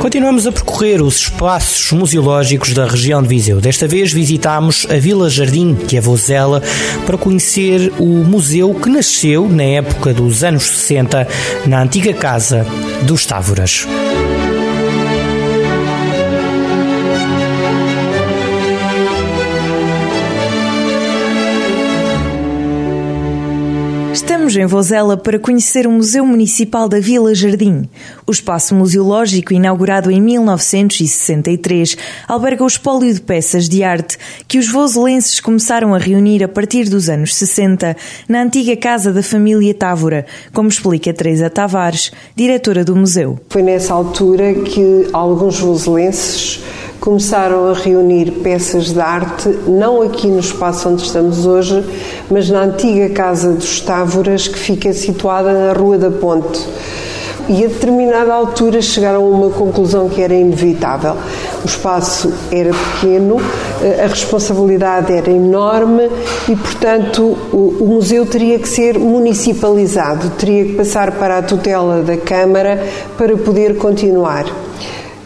Continuamos a percorrer os espaços museológicos da região de Viseu. Desta vez visitamos a Vila Jardim, que é Vozela, para conhecer o museu que nasceu na época dos anos 60 na antiga casa dos Távoras. Estamos em Vozela para conhecer o Museu Municipal da Vila Jardim. O espaço museológico, inaugurado em 1963, alberga o espólio de peças de arte que os vozelenses começaram a reunir a partir dos anos 60 na antiga casa da família Távora, como explica Teresa Tavares, diretora do museu. Foi nessa altura que alguns vozelenses começaram a reunir peças de arte, não aqui no espaço onde estamos hoje, mas na antiga Casa dos Que fica situada na Rua da Ponte. E a determinada altura chegaram a uma conclusão que era inevitável. O espaço era pequeno, a responsabilidade era enorme e, portanto, o museu teria que ser municipalizado, teria que passar para a tutela da Câmara para poder continuar.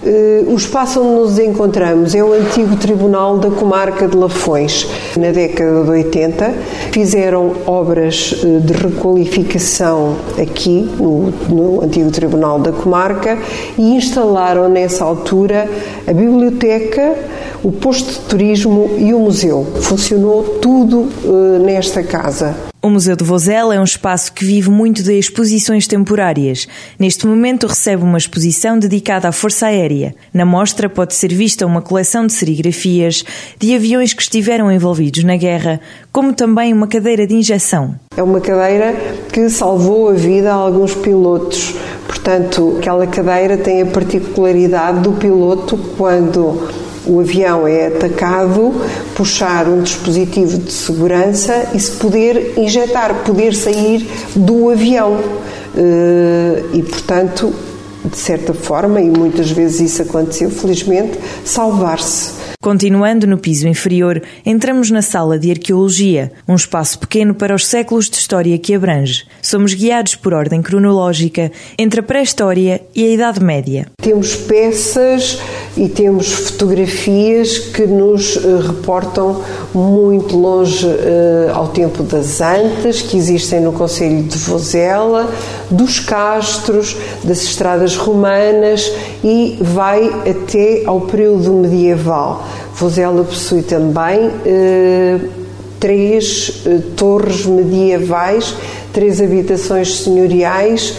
Eh, o espaço onde nos encontramos é o antigo Tribunal da Comarca de Lafões. Na década de 80 fizeram obras eh, de requalificação aqui no, no antigo Tribunal da Comarca e instalaram nessa altura a biblioteca, o posto de turismo e o museu. Funcionou tudo uh, nesta casa. O Museu de Vozela é um espaço que vive muito de exposições temporárias. Neste momento recebe uma exposição dedicada à Força Aérea. Na mostra pode ser vista uma coleção de serigrafias de aviões que estiveram envolvidos na guerra, como também uma cadeira de injeção. É uma cadeira que salvou a vida a alguns pilotos. Portanto, aquela cadeira tem a particularidade do piloto quando o avião é atacado, puxar um dispositivo de segurança e se poder injetar, poder sair do avião. Eh, e, portanto, de certa forma, e muitas vezes isso aconteceu, felizmente, salvar-se. Continuando no piso inferior, entramos na sala de arqueologia, um espaço pequeno para os séculos de história que abrange. Somos guiados por ordem cronológica entre a pré-história e a Idade Média. Temos peças e temos fotografias que nos uh, reportam muito longe uh, ao tempo das Antas, que existem no Conselho de Vozela, dos castros, das estradas romanas e vai até ao período medieval. Vozela possui também eh, três eh, torres medievais, três habitações senhoriais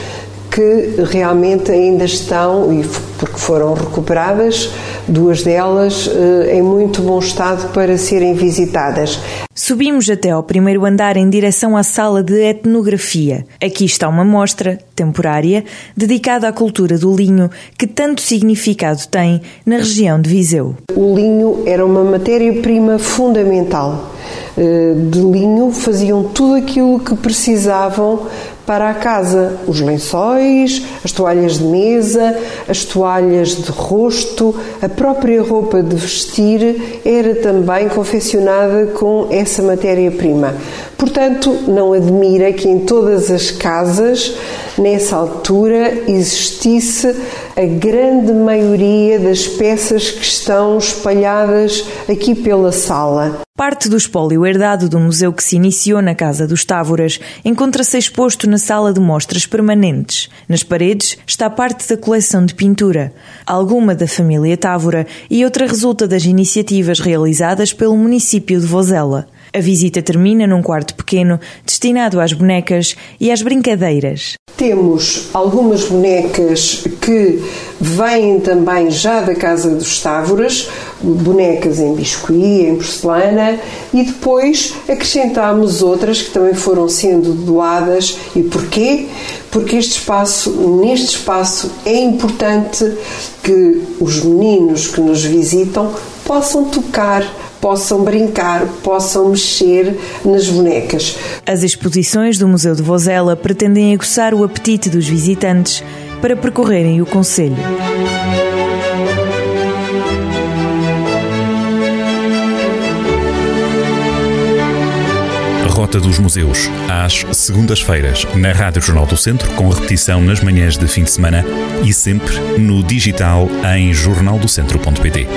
que realmente ainda estão, e porque foram recuperadas, duas delas eh, em muito bom estado para serem visitadas. Subimos até ao primeiro andar em direção à sala de etnografia. Aqui está uma mostra, temporária, dedicada à cultura do linho, que tanto significado tem na região de Viseu. O linho era uma matéria-prima fundamental. Eh, de linho faziam tudo aquilo que precisavam para a casa: os lençóis, as toalhas de mesa, as toalhas de rosto, a própria roupa de vestir era também confeccionada com essa matéria-prima. Portanto, não admira que em todas as casas, nessa altura, existisse a grande maioria das peças que estão espalhadas aqui pela sala. Parte do espólio herdado do museu que se iniciou na Casa dos Távoras encontra-se exposto na sala de mostras permanentes. Nas paredes está parte da coleção de pintura, alguma da família Távora e outra resulta das iniciativas realizadas pelo município de Vozela. A visita termina num quarto pequeno destinado às bonecas e às brincadeiras. Temos algumas bonecas que vêm também já da Casa dos Távoras, bonecas em biscuit, em porcelana, e depois acrescentámos outras que também foram sendo doadas. E porquê? Porque este espaço, neste espaço, é importante que os meninos que nos visitam possam tocar possam brincar, possam mexer nas bonecas. As exposições do Museu de Vozela pretendem aguçar o apetite dos visitantes para percorrerem o Conselho. Rota dos Museus, às segundas-feiras, na Rádio Jornal do Centro, com repetição nas manhãs de fim de semana e sempre no digital em jornaldocentro.pt.